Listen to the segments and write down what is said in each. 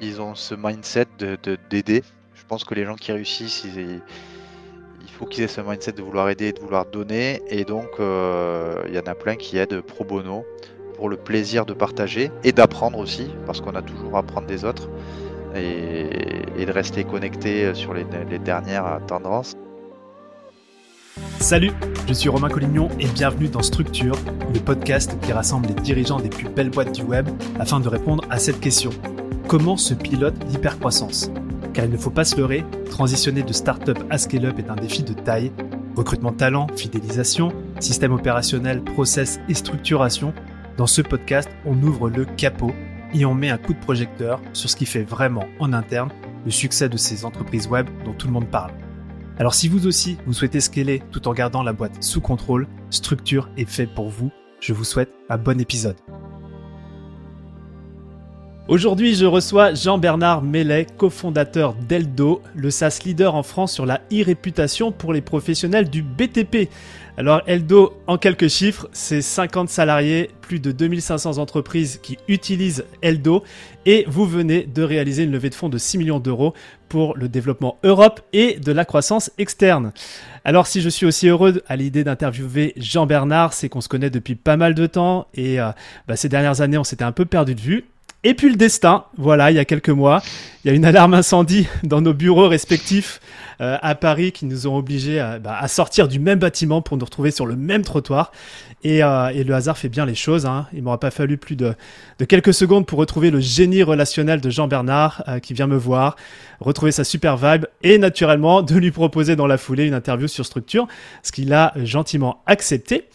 ils ont ce mindset de d'aider. Je pense que les gens qui réussissent, il faut qu'ils aient ce mindset de vouloir aider et de vouloir donner. Et donc, euh, il y en a plein qui aident pro bono pour le plaisir de partager et d'apprendre aussi, parce qu'on a toujours à apprendre des autres et, de rester connecté sur les, les dernières tendances. Salut, je suis Romain Collignon et bienvenue dans Structure, le podcast qui rassemble les dirigeants des plus belles boîtes du web afin de répondre à cette question. Comment se pilote l'hypercroissance Car il ne faut pas se leurrer, transitionner de start-up à scale-up est un défi de taille. Recrutement talent, fidélisation, système opérationnel, process et structuration. Dans ce podcast, on ouvre le capot et on met un coup de projecteur sur ce qui fait vraiment en interne le succès de ces entreprises web dont tout le monde parle. Alors si vous aussi, vous souhaitez scaler tout en gardant la boîte sous contrôle, Structure est fait pour vous. Je vous souhaite un bon épisode. Aujourd'hui, je reçois Jean-Bernard Mellet, cofondateur d'Eldo, le SaaS leader en France sur la e-réputation pour les professionnels du BTP. Alors Eldo, en quelques chiffres, c'est 50 salariés, plus de 2500 entreprises qui utilisent Eldo et vous venez de réaliser une levée de fonds de 6 millions d'euros pour le développement Europe et de la croissance externe. Alors si je suis aussi heureux à l'idée d'interviewer Jean Bernard, c'est qu'on se connaît depuis pas mal de temps et euh, bah, ces dernières années on s'était un peu perdu de vue. Et puis le destin, voilà, il y a quelques mois, il y a une alarme incendie dans nos bureaux respectifs euh, à Paris qui nous ont obligés bah, à, sortir du même bâtiment pour nous retrouver sur le même trottoir. Et, euh, le hasard fait bien les choses. Hein. Il m'aura pas fallu plus de, quelques secondes pour retrouver le génie relationnel de Jean Bernard euh, qui vient me voir, retrouver sa super vibe et naturellement de lui proposer dans la foulée une interview sur structure, ce qu'il a gentiment accepté.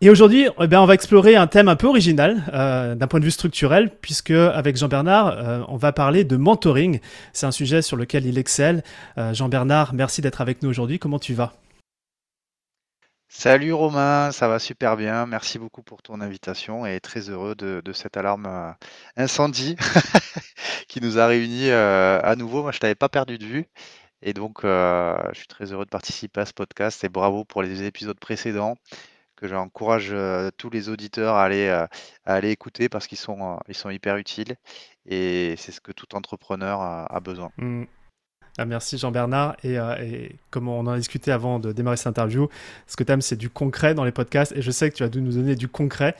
Et aujourd'hui, eh ben, on va explorer un thème un peu original euh, d'un point de vue structurel, puisque avec Jean-Bernard, euh, on va parler de mentoring. C'est un sujet sur lequel il excelle. Euh, Jean-Bernard, merci d'être avec nous aujourd'hui. Comment tu vas? Salut Romain, ça va super bien. Merci beaucoup pour ton invitation et très heureux de, cette alarme incendie qui nous a réunis à nouveau. Moi, je t'avais pas perdu de vue. Et donc, je suis très heureux de participer à ce podcast et bravo pour les épisodes précédents que j'encourage tous les auditeurs à aller, à aller écouter parce qu'ils sont, ils sont hyper utiles et c'est ce que tout entrepreneur a, besoin. Mmh. Ah, merci Jean-Bernard. Et, comme on en a discuté avant de démarrer cette interview, ce que tu aimes, c'est du concret dans les podcasts. Et je sais que tu as dû nous donner du concret.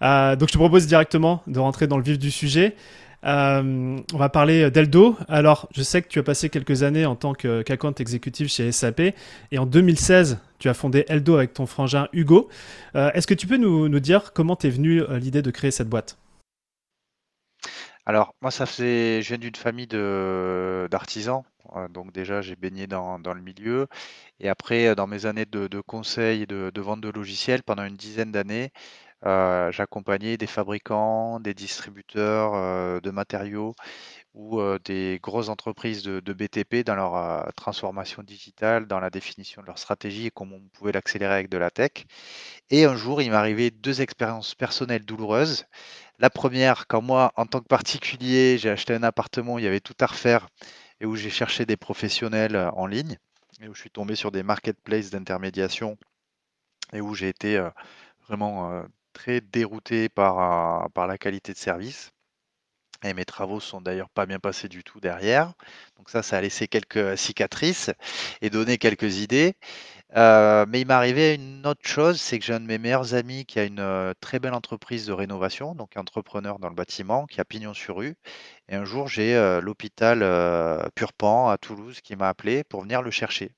donc je te propose directement de rentrer dans le vif du sujet. Euh, on va parler d'Eldo. Alors, je sais que tu as passé quelques années en tant qu'account exécutif chez SAP et en 2016, tu as fondé Eldo avec ton frangin Hugo. Euh, est-ce que tu peux nous, dire comment t'es venu euh, l'idée de créer cette boîte? Alors, moi, ça faisait, je viens d'une famille d'artisans. Donc déjà, j'ai baigné dans, le milieu. Et après, dans mes années de, conseil et de, vente de logiciels, pendant une dizaine d'années, euh, j'accompagnais des fabricants, des distributeurs euh, de matériaux ou euh, des grosses entreprises de, BTP dans leur transformation digitale, dans la définition de leur stratégie et comment on pouvait l'accélérer avec de la tech. Et un jour, il arrivé deux expériences personnelles douloureuses. La première, quand moi, en tant que particulier, j'ai acheté un appartement il y avait tout à refaire et où j'ai cherché des professionnels en ligne et où je suis tombé sur des marketplaces d'intermédiation et où j'ai été vraiment très dérouté par, la qualité de service. Et mes travaux sont d'ailleurs pas bien passés du tout derrière. Donc ça, ça a laissé quelques cicatrices et donné quelques idées. Euh, mais il m'est arrivé une autre chose, c'est que j'ai un de mes meilleurs amis qui a une euh, très belle entreprise de rénovation, donc entrepreneur dans le bâtiment, qui a pignon sur rue. Et un jour, j'ai euh, l'hôpital Purpan à Toulouse qui m'a appelé pour venir le chercher.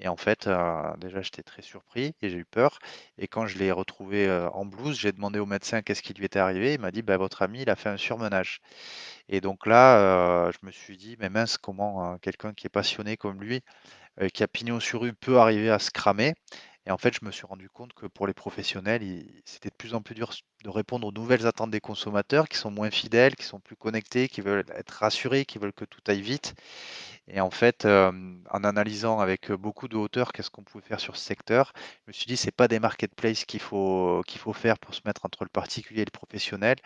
Et en fait, euh, déjà, j'étais très surpris et j'ai eu peur. Et quand je l'ai retrouvé euh, en blouse, j'ai demandé au médecin qu'est-ce qui lui était arrivé. Il m'a dit, bah, votre ami, il a fait un surmenage. Et donc là, euh, je me suis dit, mais mince, comment quelqu'un qui est passionné comme lui, qui a pignon sur rue, peut arriver à se cramer? Et en fait, je me suis rendu compte que pour les professionnels, c'était de plus en plus dur de répondre aux nouvelles attentes des consommateurs qui sont moins fidèles, qui sont plus connectés, qui veulent être rassurés, qui veulent que tout aille vite. Et en fait, en analysant avec beaucoup de hauteur qu'est-ce qu'on pouvait faire sur ce secteur, je me suis dit, c'est pas des marketplaces qu'il faut, qu'il faut faire pour se mettre entre le particulier et le professionnel.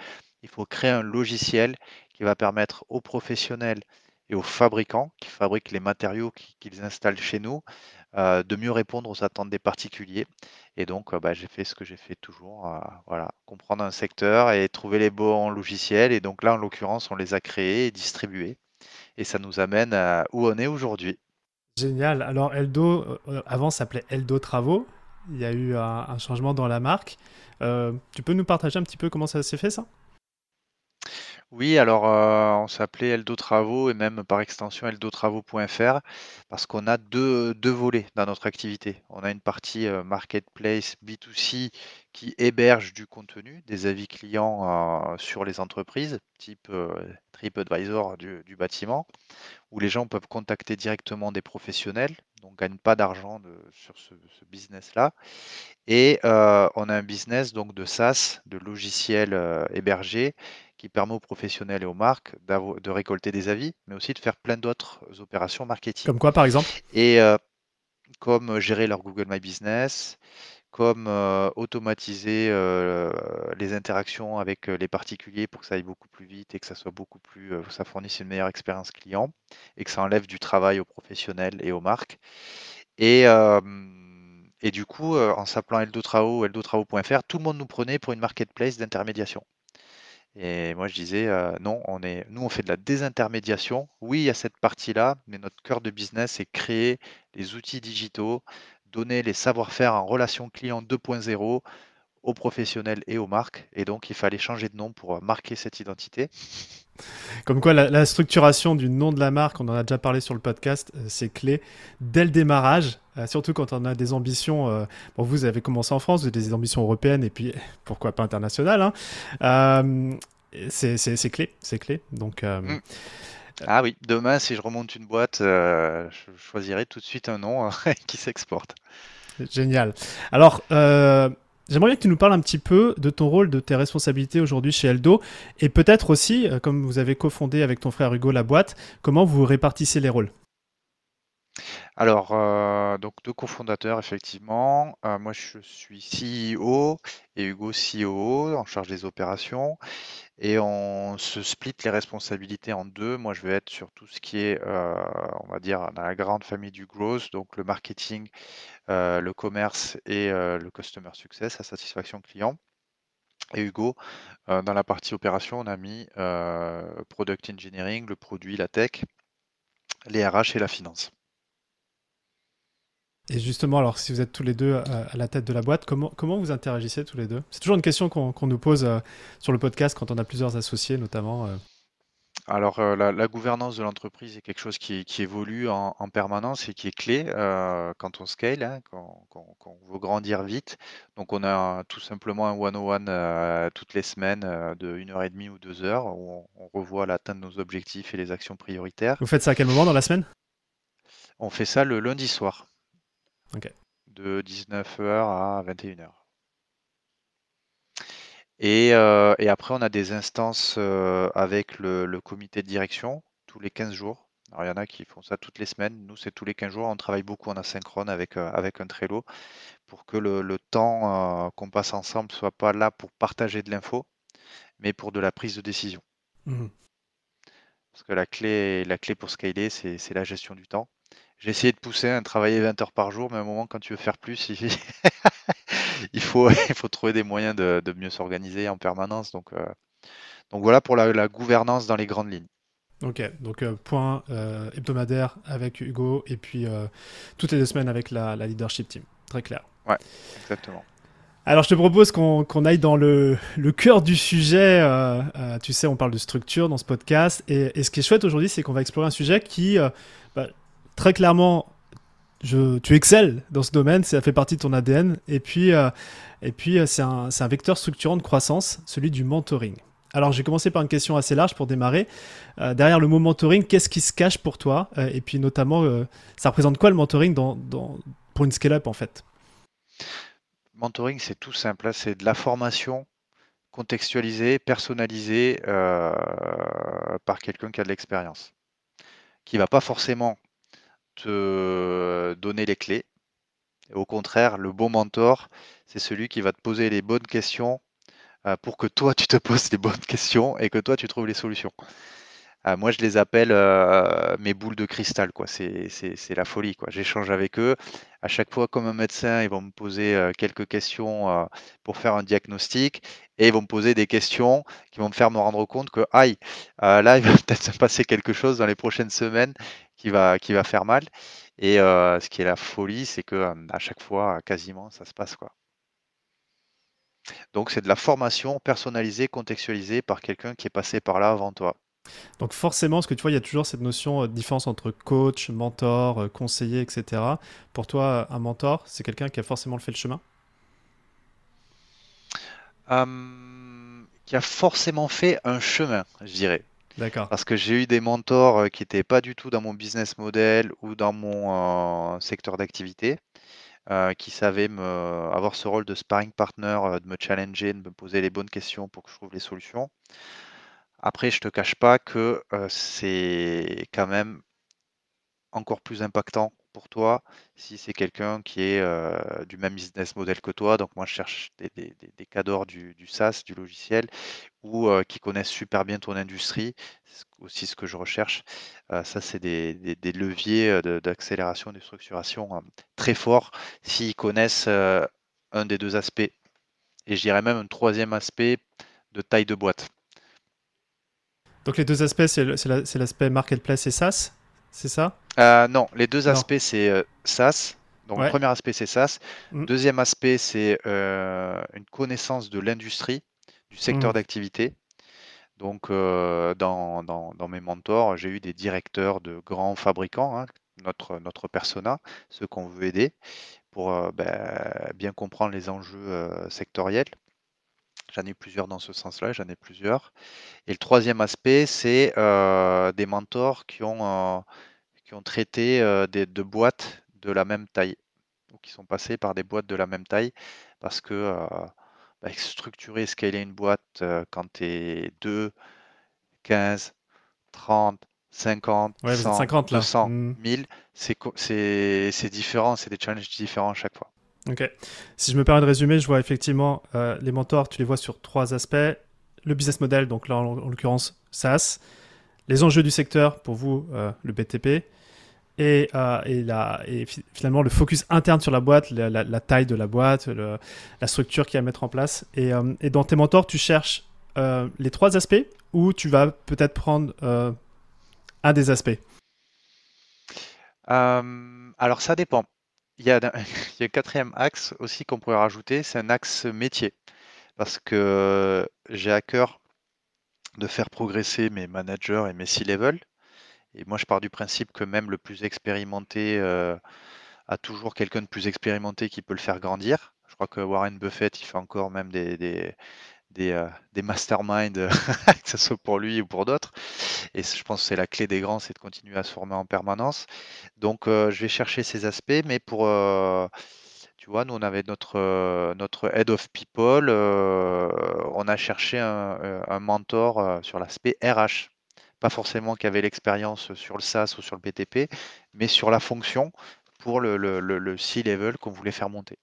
Il faut créer un logiciel qui va permettre aux professionnels et aux fabricants qui fabriquent les matériaux qu'ils installent chez nous euh, de mieux répondre aux attentes des particuliers. Et donc, euh, bah, j'ai fait ce que j'ai fait toujours, euh, voilà, comprendre un secteur et trouver les bons logiciels. Et donc là, en l'occurrence, on les a créés et distribués. Et ça nous amène à où on est aujourd'hui. Génial. Alors, Eldo, avant, s'appelait Eldo Travaux. Il y a eu un, changement dans la marque. tu peux nous partager un petit peu comment ça s'est fait, ça? Oui, alors euh, on s'appelait Eldo Travaux et même par extension eldotravaux.fr parce qu'on a deux, volets dans notre activité. On a une partie euh, marketplace B2C qui héberge du contenu, des avis clients euh, sur les entreprises, type TripAdvisor du, du bâtiment, où les gens peuvent contacter directement des professionnels, donc gagnent pas d'argent sur ce, ce business-là. Et on a un business donc de SaaS, de logiciels hébergés, qui permet aux professionnels et aux marques de récolter des avis, mais aussi de faire plein d'autres opérations marketing. Comme quoi, par exemple? Et euh, comme euh, gérer leur Google My Business, comme euh, automatiser les interactions avec les particuliers pour que ça aille beaucoup plus vite et que ça soit beaucoup plus, ça fournisse une meilleure expérience client et que ça enlève du travail aux professionnels et aux marques. Et, et du coup, en s'appelant Eldotrao, eldotrao.fr, tout le monde nous prenait pour une marketplace d'intermédiation. Et moi, je disais, euh, non, on est, nous, on fait de la désintermédiation. Oui, il y a cette partie-là, mais notre cœur de business, c'est créer les outils digitaux, donner les savoir-faire en relation client 2.0 aux professionnels et aux marques. Et donc, il fallait changer de nom pour marquer cette identité. Comme quoi, la, structuration du nom de la marque, on en a déjà parlé sur le podcast, euh, c'est clé dès le démarrage, euh, surtout quand on a des ambitions. Euh, bon, vous avez commencé en France, vous avez des ambitions européennes et puis pourquoi pas internationales. Hein. c'est clé, c'est clé. Donc. Mm. Ah oui, demain, si je remonte une boîte, je choisirai tout de suite un nom qui s'exporte. Génial. Alors, J'aimerais bien que tu nous parles un petit peu de ton rôle, de tes responsabilités aujourd'hui chez Eldo, et peut-être aussi, euh, comme vous avez cofondé avec ton frère Hugo la boîte, comment vous répartissez les rôles? Alors, euh, donc deux cofondateurs, effectivement. Euh, moi, je suis CEO et Hugo COO en charge des opérations. Et on se split les responsabilités en deux. Moi, je vais être sur tout ce qui est, on va dire, dans la grande famille du growth, donc le marketing, le commerce et le customer success, la satisfaction client. Et Hugo, dans la partie opération, on a mis product engineering, le produit, la tech, les RH et la finance. Et justement, alors si vous êtes tous les deux à, la tête de la boîte, comment, comment vous interagissez tous les deux? C'est toujours une question qu'on nous pose sur le podcast quand on a plusieurs associés notamment. Alors, euh, la, gouvernance de l'entreprise est quelque chose qui, évolue en, permanence et qui est clé euh, quand on scale, hein, quand, on veut grandir vite. Donc, on a tout simplement un one-on-one euh, toutes les semaines de 1 heure et demie ou 2 heures où on, revoit l'atteinte de nos objectifs et les actions prioritaires. Vous faites ça à quel moment dans la semaine? On fait ça le lundi soir, de 19h à 21h. Euh, et, après, on a des instances euh, avec le, comité de direction tous les 15 jours. Alors, il y en a qui font ça toutes les semaines. Nous, c'est tous les 15 jours. On travaille beaucoup en asynchrone avec, euh, avec un Trello pour que le, temps qu'on passe ensemble ne soit pas là pour partager de l'info, mais pour de la prise de décision. Mmh. Parce que la clé, la clé pour scaler, c'est la gestion du temps. J'ai essayé de pousser à travailler 20 heures par jour, mais à un moment, quand tu veux faire plus, il, faut, il faut trouver des moyens de, mieux s'organiser en permanence. Donc, euh, donc voilà pour la, gouvernance dans les grandes lignes. Ok, donc euh, point euh, hebdomadaire avec Hugo et puis toutes les deux semaines avec la, leadership team. Très clair. Ouais, exactement. Alors je te propose qu'on aille dans le, cœur du sujet. tu sais, on parle de structure dans ce podcast. Et, ce qui est chouette aujourd'hui, c'est qu'on va explorer un sujet qui, bah, très clairement, tu excelles dans ce domaine, ça fait partie de ton ADN. Et puis, euh, euh, c'est un, vecteur structurant de croissance, celui du mentoring. Alors, j'ai commencé par une question assez large pour démarrer. Euh, derrière le mot mentoring, qu'est-ce qui se cache pour toi? Et puis, notamment, ça représente quoi le mentoring pour une scale-up en fait? Mentoring, c'est tout simple. Hein. C'est de la formation contextualisée, personnalisée par quelqu'un qui a de l'expérience, qui va pas forcément te donner les clés. au contraire, le bon mentor, c'est celui qui va te poser les bonnes questions euh, pour que toi, tu te poses les bonnes questions et que toi, tu trouves les solutions. Ah, moi, je les appelle euh, mes boules de cristal, quoi. C'est, la folie, quoi. J'échange avec eux. À chaque fois, comme un médecin, ils vont me poser euh, quelques questions euh, pour faire un diagnostic et ils vont me poser des questions qui vont me faire me rendre compte que, aïe, là, il va peut-être se passer quelque chose dans les prochaines semaines qui va, qui va faire mal. Et ce qui est la folie, c'est que à chaque fois, quasiment, ça se passe, quoi. Donc, c'est de la formation personnalisée, contextualisée par quelqu'un qui est passé par là avant toi. Donc forcément, parce que tu vois, il y a toujours cette notion de euh, différence entre coach, mentor, conseiller, etc. Pour toi, un mentor, c'est quelqu'un qui a forcément fait le chemin? Qui a forcément fait un chemin, je dirais. D'accord. Parce que j'ai eu des mentors euh, qui n'étaient pas du tout dans mon business model ou dans mon secteur d'activité, qui savaient me, avoir ce rôle de sparring partner, de me challenger, de me poser les bonnes questions pour que je trouve les solutions. Après, je te cache pas que c'est quand même encore plus impactant pour toi si c'est quelqu'un qui est du même business model que toi. Donc moi, je cherche des, cadors du, SaaS, du logiciel, ou qui connaissent super bien ton industrie. C'est aussi ce que je recherche. ça, c'est des, leviers d'accélération, de, structuration très forts s'ils connaissent un des deux aspects. Et je dirais même un troisième aspect de taille de boîte. Donc les deux aspects, c'est l'aspect marketplace et SaaS, c'est ça euh, Non, les deux aspects, c'est euh, SaaS. Donc le premier aspect, c'est SaaS. Mm. Deuxième aspect, c'est euh, une connaissance de l'industrie, du secteur mm. d'activité. Donc dans, dans, mes mentors, j'ai eu des directeurs de grands fabricants, hein, notre, notre persona, ceux qu'on veut aider, pour ben, bien comprendre les enjeux sectoriels. J'en ai plusieurs dans ce sens-là, j'en ai plusieurs. Et le troisième aspect, c'est euh, des mentors qui ont, euh, qui ont traité euh, des, de boîtes de la même taille, ou qui sont passés par des boîtes de la même taille, parce que bah, structurer, scaler une boîte quand tu es 2, 15, 30, 50, 100, 50, 200, 1000, c'est différent, c'est des challenges différents à chaque fois. Ok. Si je me permets de résumer, je vois effectivement euh, les mentors, tu les vois sur trois aspects. Le business model, donc là en, l'occurrence SaaS. Les enjeux du secteur, pour vous, euh, le BTP. Et, euh, finalement le focus interne sur la boîte, la, taille de la boîte, la structure qu'il y a à mettre en place. Et, et dans tes mentors, tu cherches les trois aspects ou tu vas peut-être prendre un des aspects? Alors ça dépend. Il y a, un quatrième axe aussi qu'on pourrait rajouter, c'est un axe métier. Parce que j'ai à cœur de faire progresser mes managers et mes C-level. Et moi, je pars du principe que même le plus expérimenté euh, a toujours quelqu'un de plus expérimenté qui peut le faire grandir. Je crois que Warren Buffett, il fait encore même des, euh, des masterminds, que ce soit pour lui ou pour d'autres. Et je pense que c'est la clé des grands, c'est de continuer à se former en permanence. Donc, euh, je vais chercher ces aspects, mais pour, euh, tu vois, nous, on avait notre, notre head of people, on a cherché un, mentor sur l'aspect RH. Pas forcément qui avait l'expérience sur le SaaS ou sur le BTP, mais sur la fonction pour le, le, le, C-level qu'on voulait faire monter.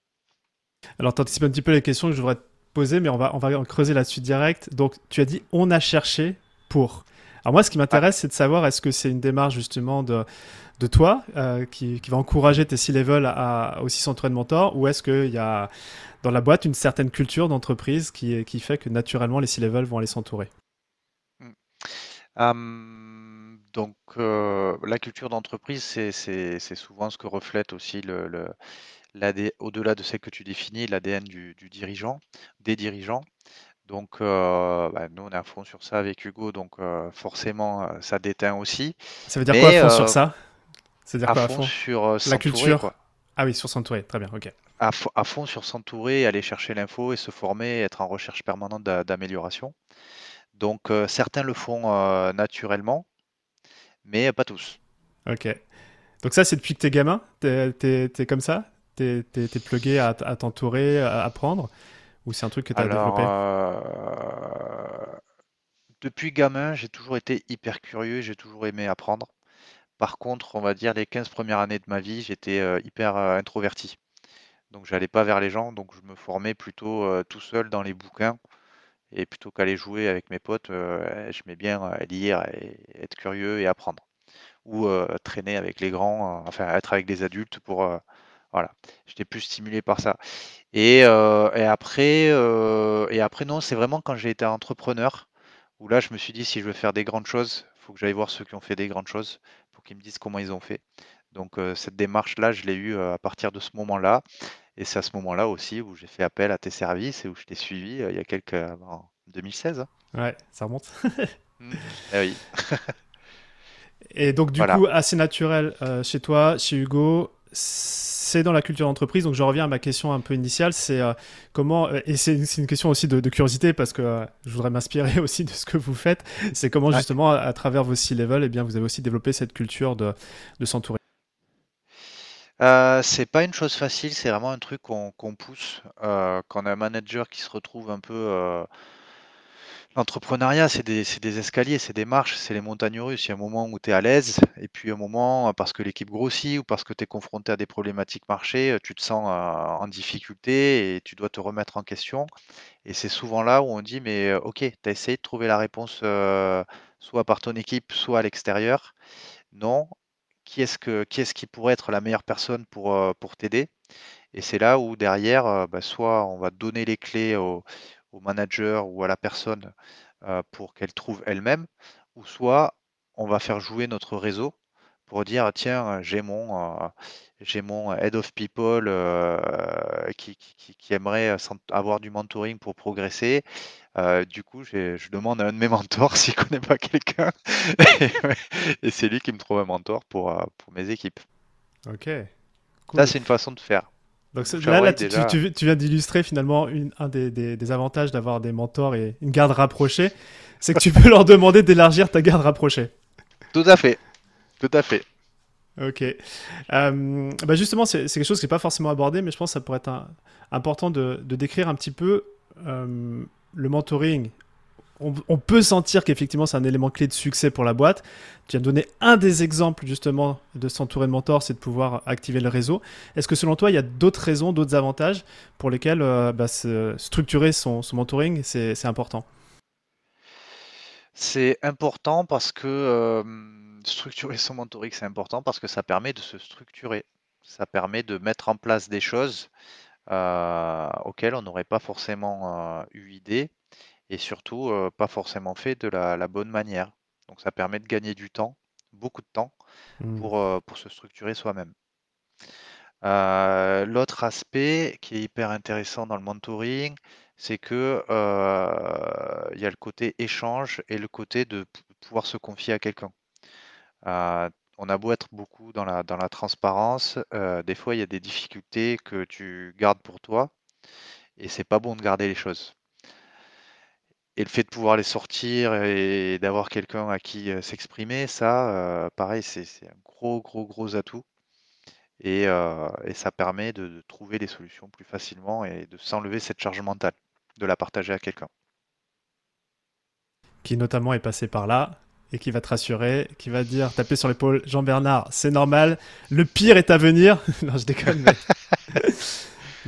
Alors, tu anticipes un petit peu les questions que je voudrais poser, mais on va, on va creuser là-dessus direct. Donc, tu as dit on a cherché pour. Alors, moi, ce qui m'intéresse, c'est de savoir est-ce que c'est une démarche justement de, de toi euh, qui, qui, va encourager tes C-level à, aussi s'entourer de mentors ou est-ce qu'il y a dans la boîte une certaine culture d'entreprise qui, qui fait que naturellement les C-level vont aller s'entourer? Hmm. hum, Donc, euh, la culture d'entreprise, c'est souvent ce que reflète aussi le au-delà de celle que tu définis, l'ADN du, dirigeant, des dirigeants. Donc, euh, bah, nous, on est à fond sur ça avec Hugo, donc euh, forcément, euh, ça déteint aussi. Ça veut dire quoi à fond sur ça? C'est-à-dire à, fond, sur la culture? Ah oui, sur s'entourer, très bien, ok. À, à fond sur s'entourer, aller chercher l'info et se former, être en recherche permanente d'amélioration. Donc, certains le font naturellement, mais pas tous. Ok. Donc ça, c'est depuis que t'es gamin? T'es es, comme ça? T'es es, plugué à, t'entourer, à apprendre Ou c'est un truc que tu as développé euh, Depuis gamin, j'ai toujours été hyper curieux, j'ai toujours aimé apprendre. Par contre, on va dire les 15 premières années de ma vie, j'étais euh, hyper euh, introverti. Donc j'allais pas vers les gens, donc je me formais plutôt tout seul dans les bouquins Et plutôt qu'aller jouer avec mes potes, je mets bien lire et être curieux et apprendre. Ou traîner avec les grands, enfin être avec des adultes pour voilà, j'étais plus stimulé par ça. Et, après, et après, non, c'est vraiment quand j'ai été entrepreneur où là, je me suis dit, si je veux faire des grandes choses, il faut que j'aille voir ceux qui ont fait des grandes choses pour qu'ils me disent comment ils ont fait. Donc, cette démarche-là, je l'ai eue à partir de ce moment-là. Et c'est à ce moment-là aussi où j'ai fait appel à tes services et où je t'ai suivi il y a quelques. en 2016. Hein. Ouais, ça remonte. Mmh. Eh oui. et donc, du coup, assez naturel chez toi, chez Hugo, c'est dans la culture d'entreprise. Donc je reviens à ma question un peu initiale, c'est euh, comment euh, et c'est une question aussi de, curiosité parce que euh, je voudrais m'inspirer aussi de ce que vous faites. C'est comment justement à, travers vos six levels, eh bien vous avez aussi développé cette culture de, de s'entourer. c'est pas une chose facile, c'est vraiment un truc qu'on pousse quand on a un manager qui se retrouve un peu L'entrepreneuriat, c'est des, escaliers, c'est des marches, c'est les montagnes russes. Il y a un moment où tu es à l'aise, et puis un moment, parce que l'équipe grossit ou parce que tu es confronté à des problématiques marché, tu te sens en difficulté et tu dois te remettre en question. Et c'est souvent là où on dit, mais ok, tu as essayé de trouver la réponse soit par ton équipe, soit à l'extérieur. Non. Qui est-ce qui pourrait être la meilleure personne pour, t'aider? Et c'est là où derrière, bah, soit on va donner les clés au, au manager ou à la personne pour qu'elle trouve elle-même, ou soit on va faire jouer notre réseau pour dire tiens j'ai mon j'ai mon head of people qui, qui, aimerait avoir du mentoring pour progresser. du coup, je demande à un de mes mentors s'il connaît pas quelqu'un et, c'est lui qui me trouve un mentor pour, pour mes équipes. Ok. Ça, c'est une façon de faire. Donc là, tu, viens d'illustrer finalement une, un des, avantages d'avoir des mentors et une garde rapprochée, c'est que tu peux leur demander d'élargir ta garde rapprochée. Tout à fait, tout à fait. Ok. Euh, bah justement, c'est quelque chose qui n'est pas forcément abordé, mais je pense que ça pourrait être important de, décrire un petit peu euh, le mentoring on, peut sentir qu'effectivement c'est un élément clé de succès pour la boîte. Tu as donné un des exemples justement de s'entourer de mentors, c'est de pouvoir activer le réseau. Est-ce que selon toi il y a d'autres raisons, d'autres avantages pour lesquels euh, bah, structurer son, mentoring c'est important? C'est important parce que euh, structurer son mentoring c'est important parce que ça permet de se structurer. Ça permet de mettre en place des choses euh, auxquelles on n'aurait pas forcément eu idée et surtout pas forcément fait de la, bonne manière. Donc ça permet de gagner du temps, beaucoup de temps, mmh. pour, pour se structurer soi-même. L'autre aspect qui est hyper intéressant dans le mentoring, c'est que il y a le côté échange et le côté de pouvoir se confier à quelqu'un. on a beau être beaucoup dans la, dans la transparence, des fois il y a des difficultés que tu gardes pour toi et c'est pas bon de garder les choses. Et le fait de pouvoir les sortir et d'avoir quelqu'un à qui s'exprimer, ça, pareil, c'est un gros, gros, gros atout. Et, ça permet de, trouver des solutions plus facilement et de s'enlever cette charge mentale, de la partager à quelqu'un. Qui notamment est passé par là et qui va te rassurer, qui va dire, taper sur l'épaule, Jean-Bernard, c'est normal, le pire est à venir. non, je déconne, mais...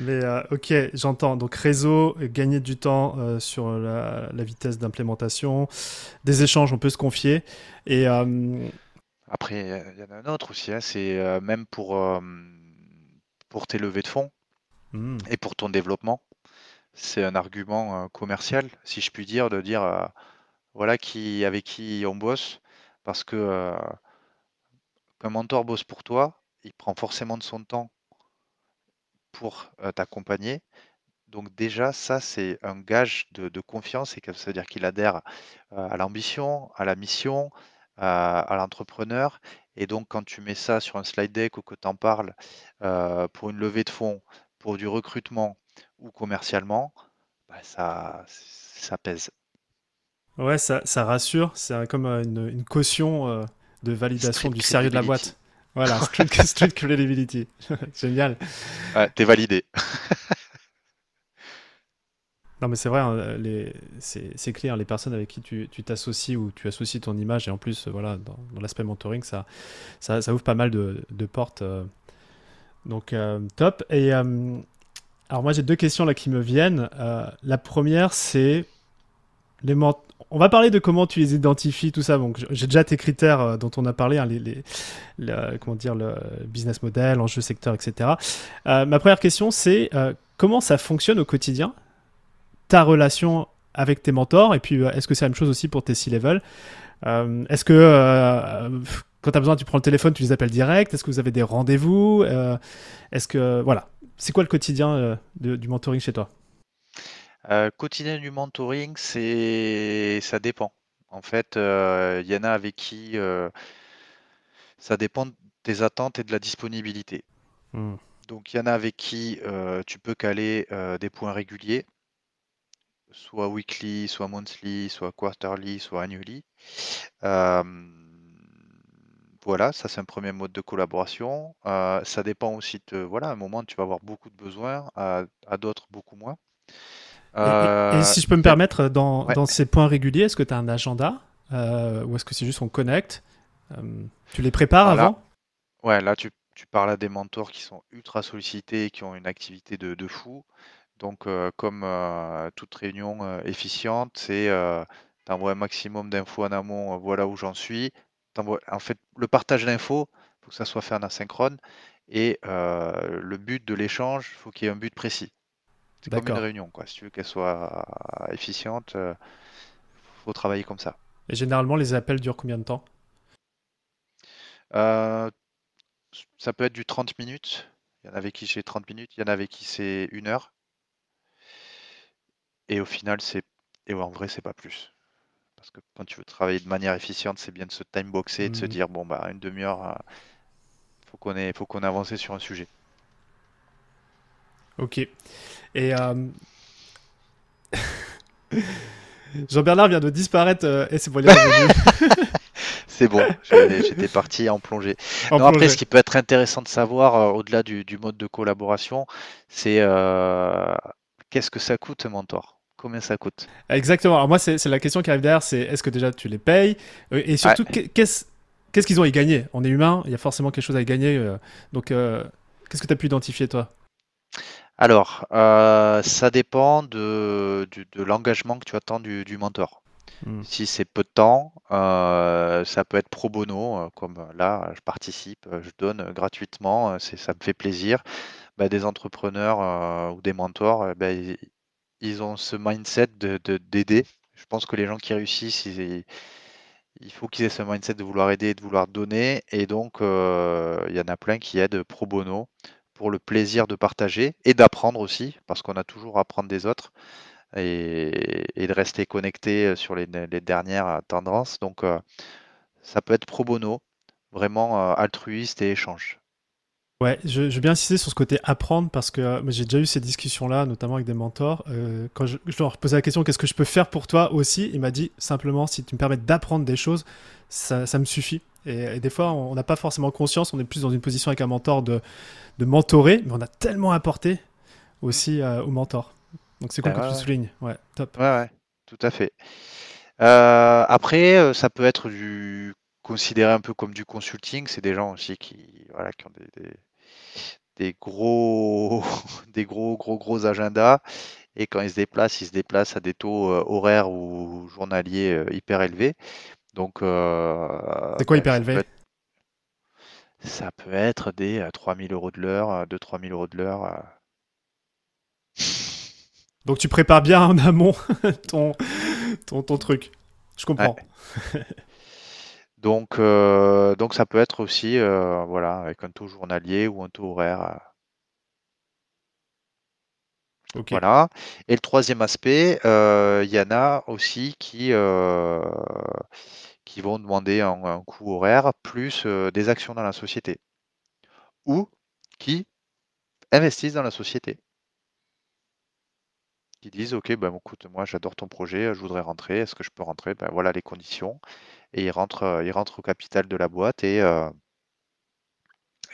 Mais euh, ok, j'entends. Donc réseau, gagner du temps euh, sur la, vitesse d'implémentation, des échanges, on peut se confier. Et euh, après, il y en a un autre aussi. Hein, c'est même pour pour tes levées de fonds hmm. et pour ton développement. C'est un argument commercial, si je puis dire, de dire voilà qui avec qui on bosse, parce que qu'un mentor bosse pour toi, il prend forcément de son temps pour t'accompagner. Donc déjà, ça, c'est un gage de, confiance et que ça veut dire qu'il adhère à l'ambition, à la mission, à, l'entrepreneur. Et donc, quand tu mets ça sur un slide deck ou que tu en parles pour une levée de fonds, pour du recrutement ou commercialement, bah, ça, ça pèse. Ouais, ça, ça rassure. C'est comme une, caution de validation du sérieux de la boîte. Voilà, street, credibility. Génial. Ouais, t'es validé. non, mais c'est vrai, hein, c'est clair, les personnes avec qui tu t'associes ou tu associes ton image, et en plus, voilà, dans, l'aspect mentoring, ça, ça, ouvre pas mal de, portes. Euh. donc, euh, top. Et euh, alors, moi, j'ai deux questions là qui me viennent. la première, c'est les on va parler de comment tu les identifies, tout ça. Donc, j'ai déjà tes critères euh, dont on a parlé, hein, les, comment dire, le business model, enjeu secteur, etc. Euh, ma première question, c'est euh, comment ça fonctionne au quotidien, ta relation avec tes mentors, et puis est-ce que c'est la même chose aussi pour tes C-level Est-ce que quand tu as besoin, tu prends le téléphone, tu les appelles direct? Est-ce que vous avez des rendez-vous? Est-ce que voilà, c'est quoi le quotidien du mentoring chez toi? Euh, quotidien du mentoring, c'est ça dépend. En fait, euh, il y en a avec qui euh, ça dépend des attentes et de la disponibilité. Hmm. Donc il y en a avec qui tu peux caler des points réguliers, soit weekly, soit monthly, soit quarterly, soit annually. voilà, ça c'est un premier mode de collaboration. ça dépend aussi de, voilà, à un moment tu vas avoir beaucoup de besoins, à d'autres beaucoup moins. Et, euh, si je peux me permettre, dans, dans ces points réguliers, est-ce que tu as un agenda euh, ou est-ce que c'est juste on connecte euh, Tu les prépares avant? Ouais, là tu, tu, parles à des mentors qui sont ultra sollicités, qui ont une activité de, de fou. Donc, comme toute réunion efficiente, c'est t'envoies un maximum d'infos en amont, voilà où j'en suis. En fait, le partage d'infos, il faut que ça soit fait en asynchrone. Et le but de l'échange, il faut qu'il y ait un but précis. C'est comme une réunion, quoi. Si tu veux qu'elle soit efficiente, il euh, faut travailler comme ça. Et généralement, les appels durent combien de temps? Euh, Ça peut être du 30 minutes. Il y en a avec qui j'ai 30 minutes, il y en a avec qui c'est une heure. Et au final, c'est. Et en vrai, c'est pas plus. Parce que quand tu veux travailler de manière efficiente, c'est bien de se timeboxer et de se mmh. dire bon, bah, une demi-heure, il euh, faut qu'on ait... faut qu'on ait avancé sur un sujet. Ok. Et euh, Jean-Bernard vient de disparaître euh, et c'est dire C'est bon, j'étais parti en plongée. Après, ce qui peut être intéressant de savoir, euh, au-delà du, mode de collaboration, c'est qu'est-ce que ça coûte mentor? Combien ça coûte? Exactement. Alors moi, c'est la question qui arrive derrière, c'est est-ce que déjà tu les payes? Et surtout, qu'est-ce qu'est-ce qu'ils ont à y gagner? On est humain, il y a forcément quelque chose à y gagner. donc, qu'est-ce que tu as pu identifier, toi? Alors, euh, ça dépend de, l'engagement que tu attends du, mentor. Hmm. Si c'est peu de temps, euh, ça peut être pro bono, euh, comme là, je participe, je donne gratuitement, ça me fait plaisir. Bah, des entrepreneurs ou des mentors, bah, ils, ont ce mindset de, d'aider. Je pense que les gens qui réussissent, il faut qu'ils aient ce mindset de vouloir aider et de vouloir donner. Et donc, il y en a plein qui aident pro bono pour le plaisir de partager et d'apprendre aussi, parce qu'on a toujours à apprendre des autres et, de rester connecté euh, sur les, dernières euh, tendances. Donc, euh, ça peut être pro bono, vraiment altruiste et échange. Ouais, je, veux bien insister sur ce côté apprendre parce que j'ai déjà eu ces discussions-là, notamment avec des mentors. quand je, leur posais la question qu'est-ce que je peux faire pour toi aussi, il m'a dit simplement si tu me permets d'apprendre des choses, ça me suffit. Et, des fois, on n'a pas forcément conscience, on est plus dans une position avec un mentor de, de mentorer, mais on a tellement apporté aussi euh, au mentor. Donc c'est cool bah que tu soulignes. Ouais, top. Ouais, ouais, tout à fait. Euh, après, euh, ça peut être du considéré un peu comme du consulting. C'est des gens aussi qui, voilà, qui ont des, des, gros, des gros, gros, gros agendas. Et quand ils se déplacent, ils se déplacent à des taux horaires ou journaliers hyper élevés. Donc, euh, c'est quoi hyper élevé Ça peut être des 3000 euh, euros de l'heure, 2-3000 euh, euros de l'heure. Donc tu prépares bien en amont ton, ton, ton truc. Je comprends. donc, donc ça peut être aussi voilà, avec un taux journalier ou un taux horaire. Voilà. Et le troisième aspect, il y en a aussi qui, qui vont demander un, coût horaire plus des actions dans la société ou qui investissent dans la société. Qui disent ok ben écoute moi j'adore ton projet je voudrais rentrer est-ce que je peux rentrer? Ben voilà les conditions et ils rentrent ils rentrent au capital de la boîte et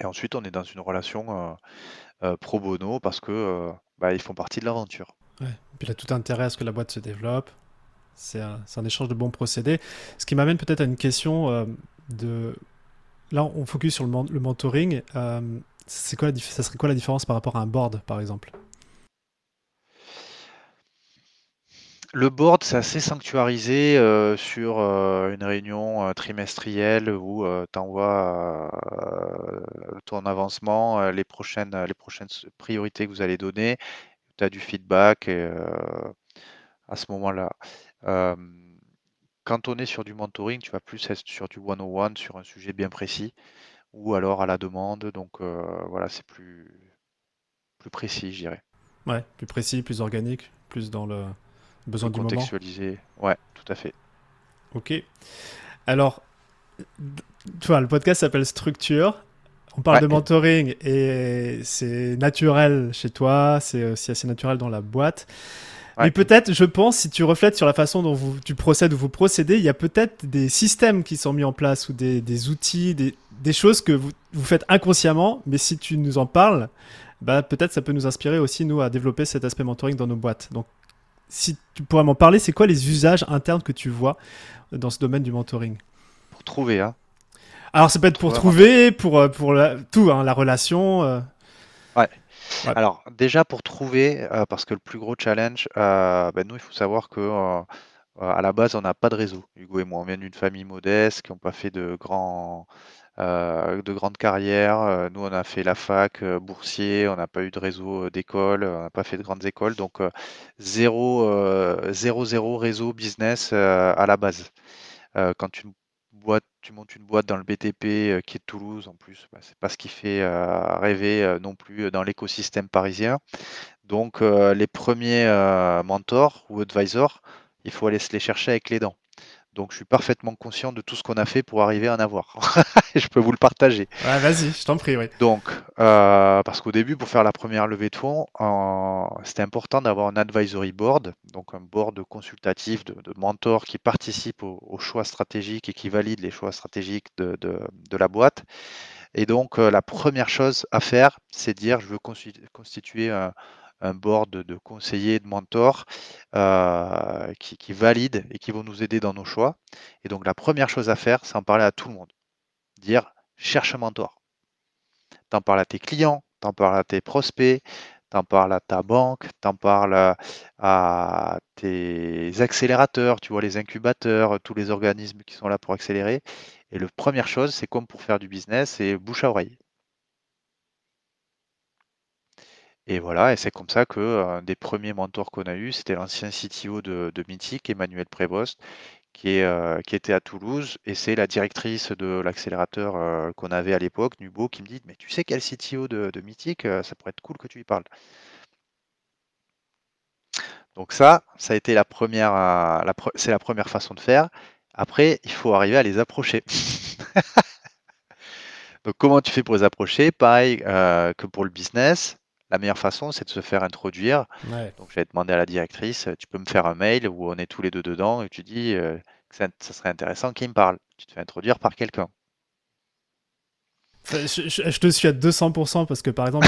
et ensuite on est dans une relation pro bono parce que bah, ils font partie de l'aventure. Ouais. Et puis il a tout intérêt à ce que la boîte se développe. C'est un, échange de bons procédés. Ce qui m'amène peut-être à une question euh, de. Là, on focus sur le, mentoring. Euh, quoi ça serait quoi la différence par rapport à un board, par exemple? Le board, c'est assez sanctuarisé euh, sur euh, une réunion euh, trimestrielle où tu envoies ton avancement, les prochaines, priorités que vous allez donner, tu as du feedback à ce moment-là. quand on est sur du mentoring, tu vas plus être sur du one-on-one, sur un sujet bien précis, ou alors à la demande. Donc voilà, c'est plus, plus précis, je dirais. Ouais, plus précis, plus organique, plus dans le besoin du contextualisé. Ouais, tout à fait. Ok. Alors, tu vois, le podcast s'appelle Structure. On parle de mentoring et c'est naturel chez toi, c'est aussi assez naturel dans la boîte. Mais peut-être, je pense, si tu reflètes sur la façon dont vous, tu procèdes ou vous procédez, il y a peut-être des systèmes qui sont mis en place ou des, des outils, des, des, choses que vous, vous faites inconsciemment, mais si tu nous en parles, bah, peut-être ça peut nous inspirer aussi, nous, à développer cet aspect mentoring dans nos boîtes. Donc, si tu pourrais m'en parler, c'est quoi les usages internes que tu vois dans ce domaine du mentoring? Pour trouver, hein. Alors, ça peut être pour trouver, pour, euh, pour tout, hein, la relation. Euh. Ouais. Alors, déjà pour trouver, euh, parce que le plus gros challenge, ben, nous, il faut savoir que à la base, on n'a pas de réseau. Hugo et moi, on vient d'une famille modeste qui n'ont pas fait de grands euh, de grandes carrières. Euh, nous, on a fait la fac, euh, boursier, on n'a pas eu de réseau d'école, on n'a pas fait de grandes écoles, donc zéro, zéro, zéro réseau business à la base. quand tu, montes une boîte dans le BTP qui est de Toulouse, en plus, bah, c'est pas ce qui fait rêver non plus dans l'écosystème parisien. Donc, les premiers mentors ou advisors, il faut aller se les chercher avec les dents. Donc je suis parfaitement conscient de tout ce qu'on a fait pour arriver à en avoir. je peux vous le partager. Ouais, vas-y, je t'en prie, oui. Donc, euh, parce qu'au début, pour faire la première levée de fonds, c'était important d'avoir un advisory board, donc un board consultatif de, mentors qui participent aux, choix stratégiques et qui valident les choix stratégiques de, la boîte. Et donc, euh, la première chose à faire, c'est dire, je veux constituer un, un board de conseillers, de mentors euh, qui, valident et qui vont nous aider dans nos choix. Et donc la première chose à faire, c'est en parler à tout le monde. Dire cherche un mentor. T'en parles à tes clients, t'en parles à tes prospects, t'en parles à ta banque, t'en parles à tes accélérateurs, tu vois, les incubateurs, tous les organismes qui sont là pour accélérer. Et la première chose, c'est comme pour faire du business, c'est bouche à oreille. Et voilà, et c'est comme ça que des premiers mentors qu'on a eu, c'était l'ancien CTO de, de Mythic, Emmanuel Prévost, euh, qui était à Toulouse, et c'est la directrice de l'accélérateur euh, qu'on avait à l'époque, Nubo, qui me dit Mais tu sais quel CTO de, de Mythic euh, Ça pourrait être cool que tu y parles. Donc ça, ça a été la première, c'est la première façon de faire. Après, il faut arriver à les approcher. Donc comment tu fais pour les approcher? Pareil que pour le business, la meilleure façon, c'est de se faire introduire. Donc, j'avais demandé à la directrice, tu peux me faire un mail où on est tous les deux dedans et tu dis euh, que ça, serait intéressant qu'il me parle. Tu te fais introduire par quelqu'un. Je, te suis à 200% parce que par exemple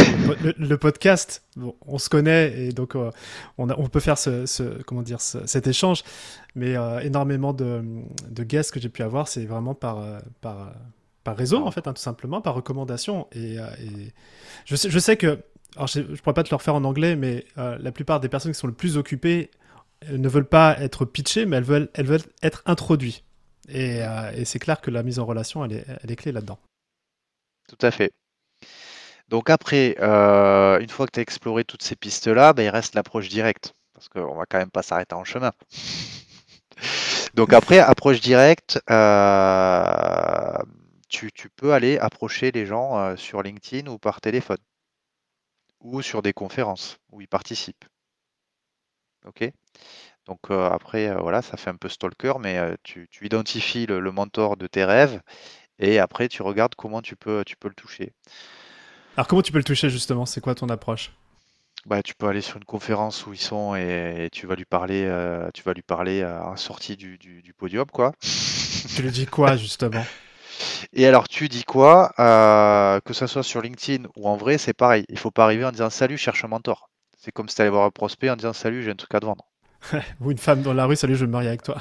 le, podcast, on se connaît et donc euh, on, on, peut faire ce, comment dire cet échange, mais euh, énormément de, de, guests que j'ai pu avoir, c'est vraiment par, par, par réseau en fait, hein, tout simplement, par recommandation. Et, et je, sais, je sais que alors je ne pourrais pas te le refaire en anglais, mais euh, la plupart des personnes qui sont le plus occupées ne veulent pas être pitchées, mais elles veulent, elles veulent être introduites. Et, euh, c'est clair que la mise en relation, elle est, elle est clé là-dedans. Tout à fait. Donc après, euh, une fois que tu as exploré toutes ces pistes-là, ben, il reste l'approche directe, parce qu'on va quand même pas s'arrêter en chemin. Donc après, approche directe, tu, tu, peux aller approcher les gens sur LinkedIn ou par téléphone ou sur des conférences où ils participent. Ok? Donc euh, après, euh, voilà, ça fait un peu stalker, mais euh, tu, identifies le, mentor de tes rêves et après tu regardes comment tu peux, tu peux le toucher. Alors comment tu peux le toucher justement? C'est quoi ton approche? Bah, tu peux aller sur une conférence où ils sont et, tu vas lui parler, tu vas lui parler en sortie du, du podium, quoi. Tu lui dis quoi justement? et alors, tu dis quoi euh, Que ce soit sur LinkedIn ou en vrai, c'est pareil. Il faut pas arriver en disant salut, cherche un mentor. C'est comme si tu allais voir un prospect en disant salut, j'ai un truc à te vendre. ou une femme dans la rue, salut, je veux me marier avec toi.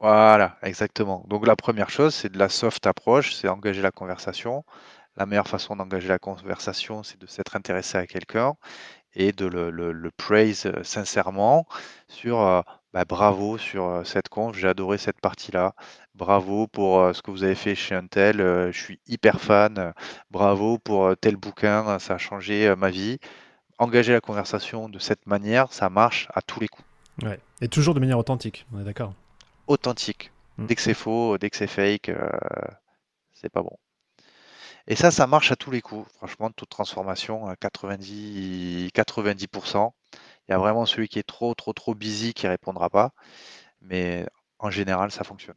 Voilà, exactement. Donc la première chose, c'est de la soft approche, c'est engager la conversation. La meilleure façon d'engager la conversation, c'est de s'être intéressé à quelqu'un et de le, le, praise sincèrement sur euh, bah, bravo sur cette conf, j'ai adoré cette partie-là. Bravo pour euh, ce que vous avez fait chez Intel, euh, je suis hyper fan. Bravo pour tel bouquin, ça a changé ma vie. Engager la conversation de cette manière, ça marche à tous les coups. Ouais. Et toujours de manière authentique, on est d'accord. Authentique. Mm. Dès que c'est faux, dès que c'est fake, c'est pas bon. Et ça, ça marche à tous les coups. Franchement, toute transformation, à 90, 90%. Il y a vraiment celui qui est trop, trop, trop busy qui répondra pas. Mais en général, ça fonctionne.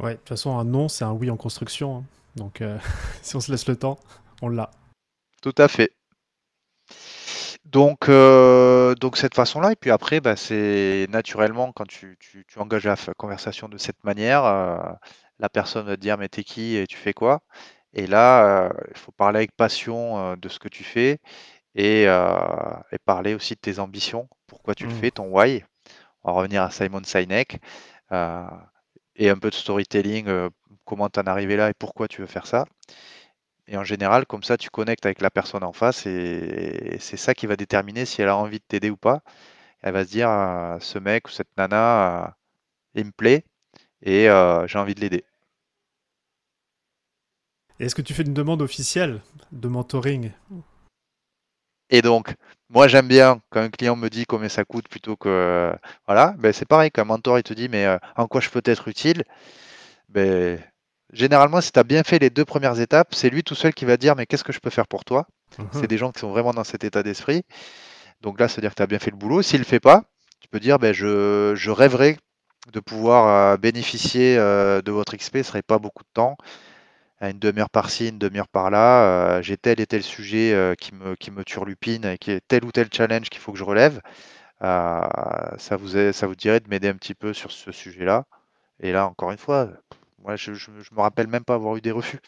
Ouais, de toute façon, un non, c'est un oui en construction. hein. Donc, euh, si on se laisse le temps, on l'a. Tout à fait. Donc, euh, donc cette façon-là, et puis après, bah, c'est naturellement quand tu, tu- tu engages la conversation de cette manière, euh, la personne va te dire mais t'es qui et tu fais quoi? Et là, il faut parler avec passion euh, de ce que tu fais et, euh, et parler aussi de tes ambitions, pourquoi tu le Mm. fais, ton why? On va revenir à Simon Sinek euh, et un peu de storytelling, euh, comment t'en es arrivé là et pourquoi tu veux faire ça. Et en général, comme ça, tu connectes avec la personne en face et c'est ça qui va déterminer si elle a envie de t'aider ou pas. Elle va se dire, euh, ce mec ou cette nana, euh, il me plaît et euh, j'ai envie de l'aider. Et Est-ce que tu fais une demande officielle de mentoring Et donc, moi, j'aime bien quand un client me dit combien ça coûte plutôt que... Voilà, ben, c'est pareil, qu'un mentor, il te dit, mais euh, en quoi je peux être utile? Ben, généralement, si tu as bien fait les deux premières étapes, c'est lui tout seul qui va dire, mais qu'est-ce que je peux faire pour toi? C'est des gens qui sont vraiment dans cet état d'esprit. Donc là, c'est-à-dire que tu as bien fait le boulot. S'il ne le fait pas, tu peux dire, ben, je, je rêverais de pouvoir euh, bénéficier euh, de votre XP, ce serait pas beaucoup de temps, une demi-heure par-ci, une demi-heure par-là. euh, j'ai tel et tel sujet euh, qui me, qui me turlupine, et qui est tel ou tel challenge qu'il faut que je relève. Euh, ça vous est- ça vous dirait de m'aider un petit peu sur ce sujet-là. Et là, encore une fois, moi, je, je, me rappelle même pas avoir eu des refus.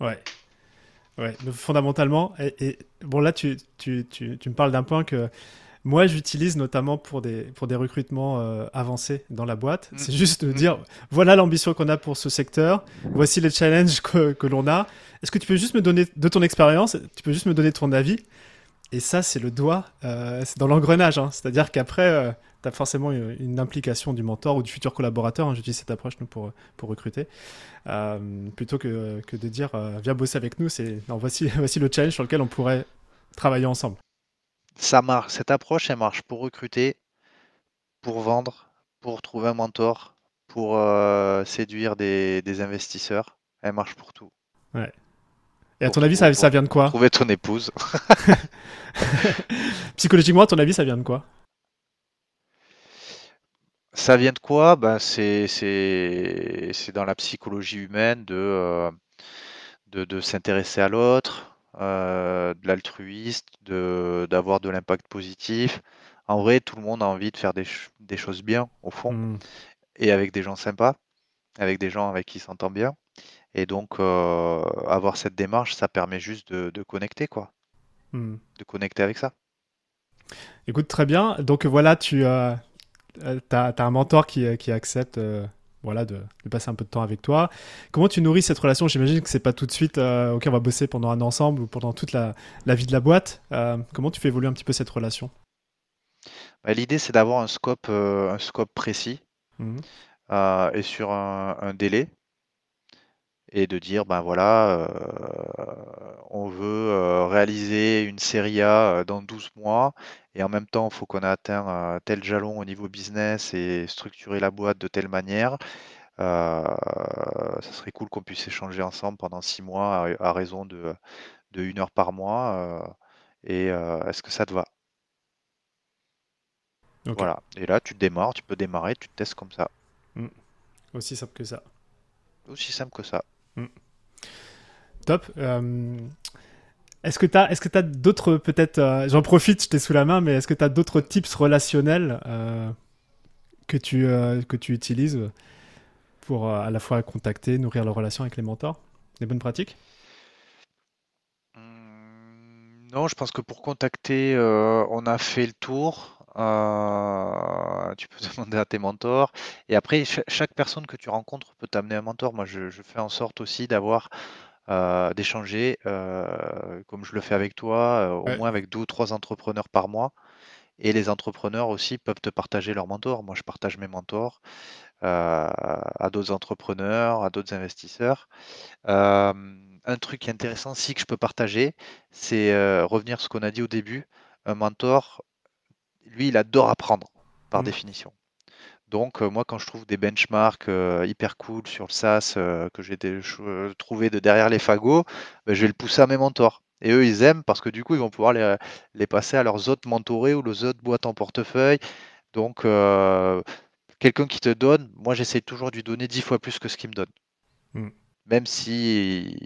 Ouais. Ouais, fondamentalement, et- bon là tu, tu, tu, tu me parles d'un point que moi j'utilise notamment pour des, pour des recrutements euh, avancés dans la boîte. Mm. C'est juste de Mm. dire, voilà l'ambition qu'on a pour ce secteur, voici les challenges que, que l'on a. Est-ce que tu peux juste me donner de ton expérience, tu peux juste me donner ton avis? Et ça c'est le doigt, euh, c'est dans l'engrenage. hein. C'est-à-dire qu'après, tu as forcément une, une implication du mentor ou du futur collaborateur. hein. J'utilise cette approche nous, pour, pour recruter. Euh, plutôt que, que de dire euh, viens bosser avec nous, c'est non, voici, voici le challenge sur lequel on pourrait travailler ensemble. Ça marche, cette approche, elle marche pour recruter, pour vendre, pour trouver un mentor, pour euh, séduire des, des investisseurs. Elle marche pour tout. Ouais. Et à Pour ton avis, ça, vient de quoi? Trouver ton épouse. Psychologiquement, à ton avis, ça vient de quoi? Ça vient de quoi? Ben, c'est, dans la psychologie humaine de, euh, de, de s'intéresser à l'autre, euh, de l'altruiste, de, d'avoir de l'impact positif. En vrai, tout le monde a envie de faire des, des choses bien, au fond, Hmm, et avec des gens sympas, avec des gens avec qui il s'entend bien. Et donc, euh, avoir cette démarche, ça permet juste de, de connecter, quoi, hmm. de connecter avec ça. Écoute, très bien. Donc voilà, tu as, as, un mentor qui, euh, qui accepte euh, voilà, de, de passer un peu de temps avec toi. Comment tu nourris cette relation? J'imagine que c'est pas tout de suite, euh, ok, on va bosser pendant un ensemble ou pendant toute la, la vie de la boîte. Euh, comment tu fais évoluer un petit peu cette relation? Bah, l'idée, c'est d'avoir un scope, euh, un scope précis euh, et sur un, un délai. et de dire ben voilà, on veut réaliser une série A dans 12 mois et en même temps, il faut qu'on ait atteint tel jalon au niveau business et structurer la boîte de telle manière. Euh, ça serait cool qu'on puisse échanger ensemble pendant 6 mois à, à raison de, de une heure par mois. euh, et euh, est-ce que ça te va? Voilà. Et là, tu démarres, tu peux démarrer, tu te testes comme ça. aussi simple que ça. Aussi simple que ça. Top. Est-ce que tu as, est-ce que t'as d'autres, peut-être, euh, j'en profite, je t'ai sous la main, mais est-ce que tu as d'autres tips relationnels euh, que, tu, euh, que tu utilises pour à la fois contacter, nourrir la relation avec les mentors? Des bonnes pratiques? Hum, Non, je pense que pour contacter, on a fait le tour. Tu peux demander à tes mentors. Et après, cha- chaque personne que tu rencontres peut t'amener un mentor. Moi, je fais en sorte aussi d'avoir, euh, d'échanger, euh, comme je le fais avec toi, euh, au Ouais. moins avec deux ou trois entrepreneurs par mois. Et les entrepreneurs aussi peuvent te partager leurs mentors. Moi, je partage mes mentors à d'autres entrepreneurs, à d'autres investisseurs. un truc intéressant aussi que je peux partager, c'est revenir à ce qu'on a dit au début. Un mentor, lui, il adore apprendre par mmh. définition. Donc, moi, quand je trouve des benchmarks hyper cool sur le SaaS que j'ai trouvé de derrière les fagots, ben, je vais le pousser à mes mentors. Et eux, ils aiment parce que du coup, ils vont pouvoir les, passer à leurs autres mentorés ou leurs autres boîtes en portefeuille. Donc, quelqu'un qui te donne, moi, j'essaie toujours de lui donner dix fois plus que ce qu'il me donne. Mmh. Même si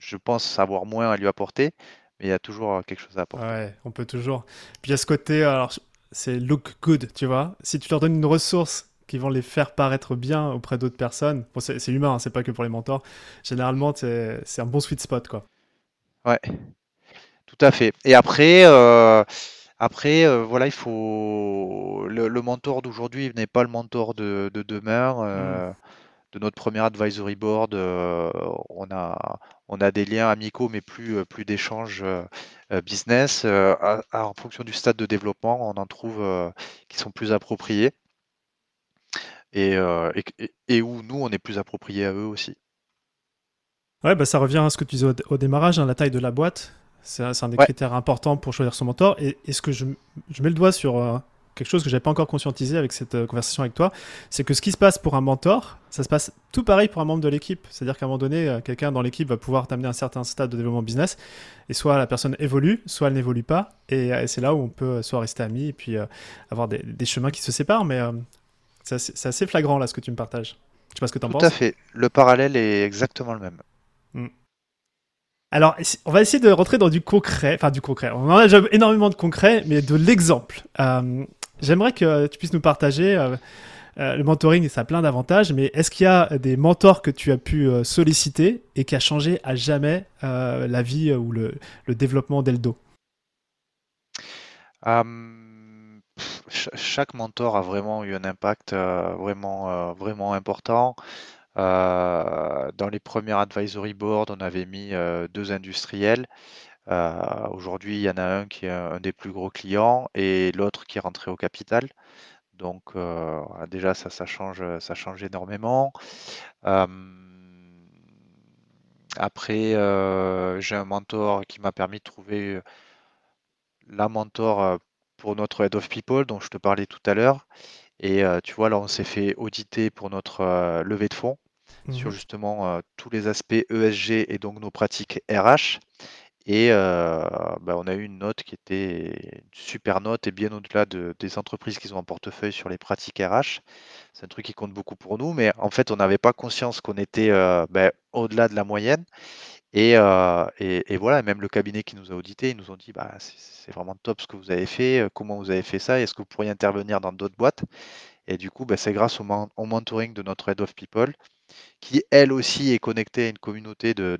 je pense savoir moins à lui apporter, mais il y a toujours quelque chose à apporter. Ouais, on peut toujours. Puis à ce côté, alors c'est look good, tu vois. Si tu leur donnes une ressource qui vont les faire paraître bien auprès d'autres personnes, bon, c'est humain, hein, c'est pas que pour les mentors. Généralement, c'est un bon sweet spot, quoi. Ouais, tout à fait. Et après, euh, après, euh, voilà, il faut le, mentor d'aujourd'hui n'est pas le mentor de, demain. Euh, mmh de notre premier advisory board, euh, on, a, on a des liens amicaux, mais plus, euh, plus d'échanges euh, business. en fonction du stade de développement, on en trouve qui sont plus appropriés et, et, où nous, on est plus appropriés à eux aussi. Ouais, bah ça revient à ce que tu disais au, démarrage, hein, la taille de la boîte. C'est un des critères importants pour choisir son mentor. Et est-ce que je, je, mets le doigt sur quelque chose que j'avais pas encore conscientisé avec cette euh, conversation avec toi, c'est que ce qui se passe pour un mentor, ça se passe tout pareil pour un membre de l'équipe. C'est-à-dire qu'à un moment donné, euh, quelqu'un dans l'équipe va pouvoir t'amener à un certain stade de développement business, et soit la personne évolue, soit elle n'évolue pas, et, euh, c'est là où on peut soit rester amis, et puis avoir des, chemins qui se séparent, mais c'est assez, flagrant là ce que tu me partages. Je sais pas ce que tu en penses. Tout à fait. Le parallèle est exactement le même. Hmm. Alors, on va essayer de rentrer dans du concret, enfin du concret. On en a déjà énormément de concret, mais de l'exemple. J'aimerais que tu puisses nous partager. Euh, euh, le mentoring, ça a plein d'avantages, mais est-ce qu'il y a des mentors que tu as pu euh, solliciter et qui a changé à jamais la vie ou le, développement d'Eldo? Chaque mentor a vraiment eu un impact vraiment, vraiment important. dans les premiers advisory boards, on avait mis deux industriels. Euh, aujourd'hui, il y en a un qui est un des plus gros clients et l'autre qui est rentré au capital. Donc euh, déjà, ça, ça change, ça change énormément. Euh, après, j'ai un mentor qui m'a permis de trouver la mentor pour notre Head of People dont je te parlais tout à l'heure. Et tu vois, là, on s'est fait auditer pour notre levée de fonds sur mmh justement tous les aspects ESG et donc nos pratiques RH. Et bah, on a eu une note qui était une super note et bien au-delà de, des entreprises qui ont un portefeuille sur les pratiques RH. C'est un truc qui compte beaucoup pour nous, mais en fait, on n'avait pas conscience qu'on était bah, au-delà de la moyenne. Et, et, voilà, même le cabinet qui nous a audité, ils nous ont dit bah, c'est vraiment top ce que vous avez fait, comment vous avez fait ça, est-ce que vous pourriez intervenir dans d'autres boîtes? Et du coup, bah, c'est grâce au, au, mentoring de notre Head of People, qui elle aussi est connectée à une communauté de,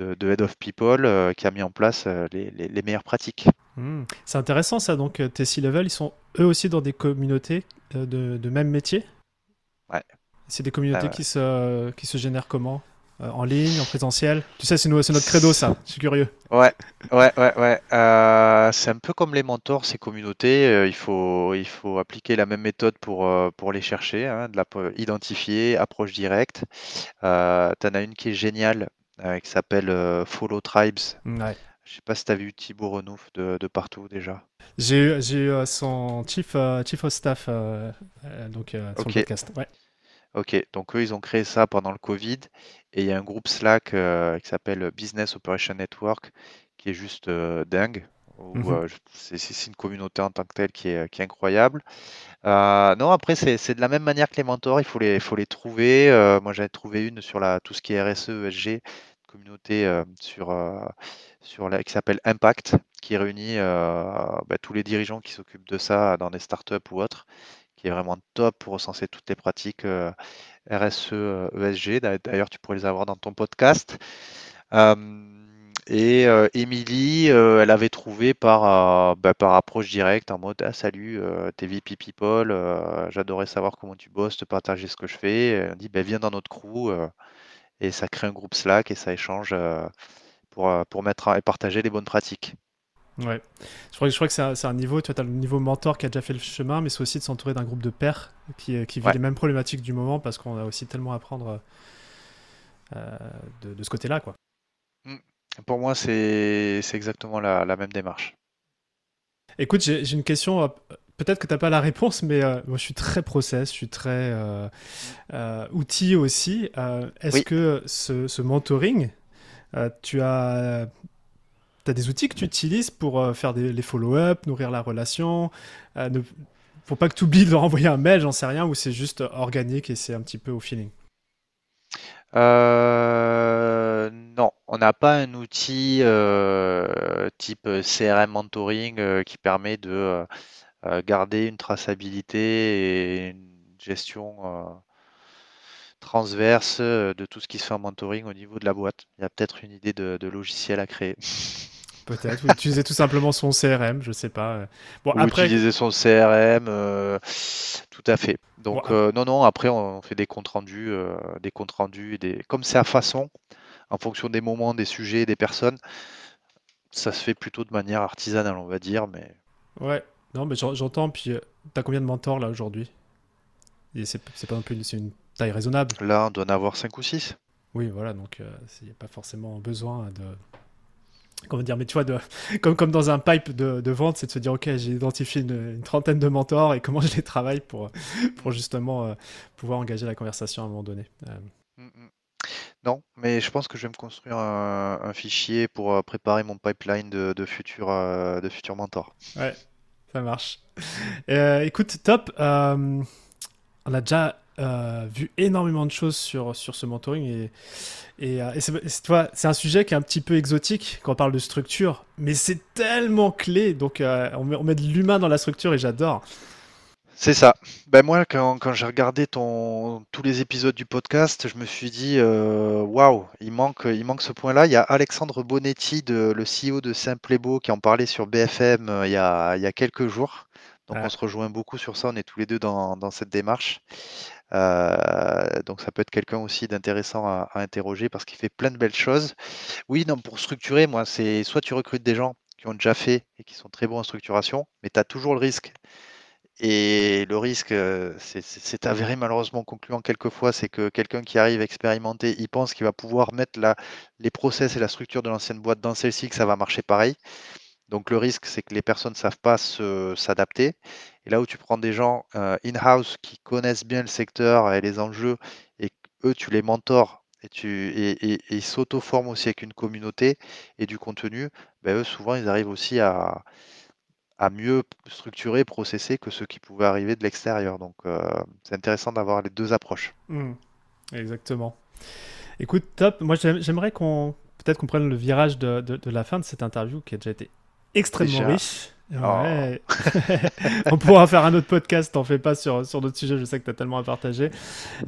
Head of People euh, qui a mis en place euh, les, meilleures pratiques. Hmm. C'est intéressant ça, donc euh, tes C-Level, ils sont eux aussi dans des communautés de, même métier Ouais. C'est des communautés qui, se, qui se génèrent comment? En ligne, en présentiel? Tu sais, c'est notre credo ça, je suis curieux. Ouais, ouais, ouais, ouais. c'est un peu comme les mentors, ces communautés. il, faut, il faut appliquer la même méthode pour, pour les chercher, hein, de la, identifier, approche directe. tu en as une qui est géniale, euh, qui s'appelle euh, Follow Tribes. Ouais. Je sais pas si tu as vu Thibaut Renouf de, de partout déjà. J'ai eu euh, son chief, chief of staff, donc son podcast. Ouais. Ok, donc eux, ils ont créé ça pendant le Covid et il y a un groupe Slack qui s'appelle Business Operation Network qui est juste dingue. Mhm. c'est une communauté en tant que telle qui est, qui est incroyable. non, après, c'est de la même manière que les mentors, il faut les, faut les trouver. moi, j'avais trouvé une sur la, tout ce qui est RSE, ESG, communauté sur, sur la, qui s'appelle Impact, qui réunit bah, tous les dirigeants qui s'occupent de ça dans des startups ou autres, qui est vraiment top pour recenser toutes les pratiques RSE, ESG. D'ailleurs, tu pourrais les avoir dans ton podcast. Et euh, Émilie, euh, elle avait trouvé par, euh, bah, par approche directe en mode ah, Salut, t'es VP People, j'adorais savoir comment tu bosses, te partager ce que je fais. Elle dit bah, Viens dans notre crew. et ça crée un groupe Slack et ça échange pour, pour mettre et partager les bonnes pratiques. Ouais. Je crois, je crois que c'est un, niveau, tu vois, as le niveau mentor qui a déjà fait le chemin, mais c'est aussi de s'entourer d'un groupe de pairs qui, qui vit les mêmes problématiques du moment parce qu'on a aussi tellement à apprendre euh, de, ce côté-là, quoi. Pour moi, c'est exactement la, même démarche. Écoute, j'ai une question. Euh, peut-être que tu n'as pas la réponse, mais euh, moi je suis très process, je suis très euh, outil aussi. Est-ce que ce, ce mentoring, tu as tu as des outils que tu utilises pour euh, faire des, les follow-up, nourrir la relation euh, ne, Faut pas que tu oublies de leur envoyer un mail, j'en sais rien, ou c'est juste organique et c'est un petit peu au feeling? Euh, non, on n'a pas un outil type CRM mentoring qui permet de garder une traçabilité et une gestion transverse de tout ce qui se fait en mentoring au niveau de la boîte. Il y a peut-être une idée de logiciel à créer. Peut-être, ou utiliser tout simplement son CRM, je sais pas. Bon, ou après... utiliser son CRM, euh, tout à fait. Donc euh, non, non, après on fait des comptes rendus, euh, des comptes rendus, des... comme c'est à façon, en fonction des moments, des sujets, des personnes, ça se fait plutôt de manière artisanale, on va dire, mais... Ouais, non, mais j'entends, puis tu as combien de mentors là aujourd'hui? C'est pas non plus c'est une taille raisonnable. Là, on doit en avoir 5 ou 6. Oui, voilà, donc il n'y a pas forcément besoin de comment dire, mais tu vois, de, comme, comme dans un pipe de, vente, c'est de se dire, ok, j'ai identifié une, trentaine de mentors et comment je les travaille pour, pour justement euh, pouvoir engager la conversation à un moment donné. Euh. Mm, mm. Non, mais je pense que je vais me construire un, fichier pour euh, préparer mon pipeline de, de futurs de futurs mentors. Ouais, ça marche. écoute, top. on a déjà euh, vu énormément de choses sur, sur ce mentoring et, et, euh, c'est un sujet qui est un petit peu exotique quand on parle de structure, mais c'est tellement clé, donc euh, on, met, on, met, de l'humain dans la structure et j'adore. C'est ça. Ben moi, quand, quand j'ai regardé ton, tous les épisodes du podcast, je me suis dit, waouh, il, manque, il manque ce point-là. Il y a Alexandre Bonetti, de, le CEO de Simplebo, qui en parlait sur BFM il, y a, il y a quelques jours. Donc on se rejoint beaucoup sur ça, on est tous les deux dans, dans cette démarche. Euh, donc ça peut être quelqu'un aussi d'intéressant à, interroger parce qu'il fait plein de belles choses. Oui, non, pour structurer, moi, c'est soit tu recrutes des gens qui ont déjà fait et qui sont très bons en structuration, mais tu as toujours le risque. Et le risque, euh, c'est avéré malheureusement concluant quelquefois, c'est que quelqu'un qui arrive expérimenté, il pense qu'il va pouvoir mettre la, les process et la structure de l'ancienne boîte dans celle-ci, que ça va marcher pareil. Donc le risque, c'est que les personnes ne savent pas s'adapter. Et là où tu prends des gens euh, in-house qui connaissent bien le secteur et les enjeux, et eux, tu les mentors et, tu, et, ils s'auto-forment aussi avec une communauté et du contenu, ben eux, souvent, ils arrivent aussi à, à mieux structurer, processer que ceux qui pouvaient arriver de l'extérieur. Donc euh, c'est intéressant d'avoir les deux approches. Mmh. exactement. Écoute, top. Moi, j'aimerais qu'on peut-être qu'on prenne le virage de, de, la fin de cette interview qui a déjà été extrêmement riche. Oh. On pourra faire un autre podcast, t'en fais pas sur, sur d'autres sujets, je sais que tu as tellement à partager.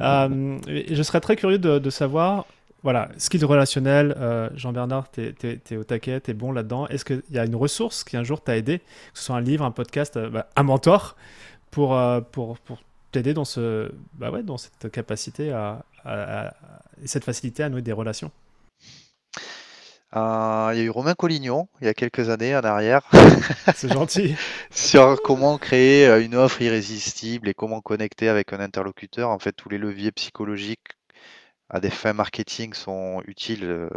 Euh, je serais très curieux de, savoir, voilà, skill relationnel, euh, Jean-Bernard, tu es, au taquet, tu es bon là-dedans. Est-ce qu'il y a une ressource qui un jour t'a aidé, que ce soit un livre, un podcast, euh, bah, un mentor, pour, pour, pour t'aider dans, ce, bah ouais, dans cette capacité à, et cette facilité à nouer des relations? Euh, il y a eu Romain Collignon il y a quelques années en arrière. C'est gentil. sur comment créer euh, une offre irrésistible et comment connecter avec un interlocuteur. En fait, tous les leviers psychologiques à des fins marketing sont utiles euh,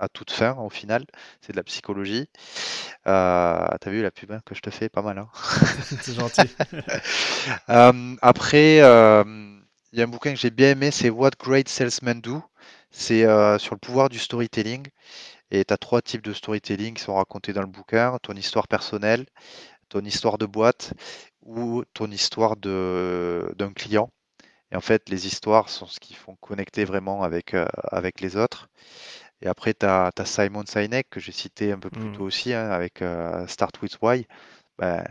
à toute fin au final. C'est de la psychologie. Euh, T'as vu la pub hein, que je te fais? Pas mal. Hein c'est gentil. après, il y a un bouquin que j'ai bien aimé, c'est What Great Salesmen Do. C'est sur le pouvoir du storytelling. Et tu as trois types de storytelling qui sont racontés dans le bouquin. Ton histoire personnelle, ton histoire de boîte ou ton histoire d'un client. Et en fait, les histoires sont ce qui font connecter vraiment avec, euh, avec les autres. Et après, tu as, Simon Sinek, que j'ai cité un peu plus mmh. tôt aussi, hein, avec euh, Start with Why. Ben,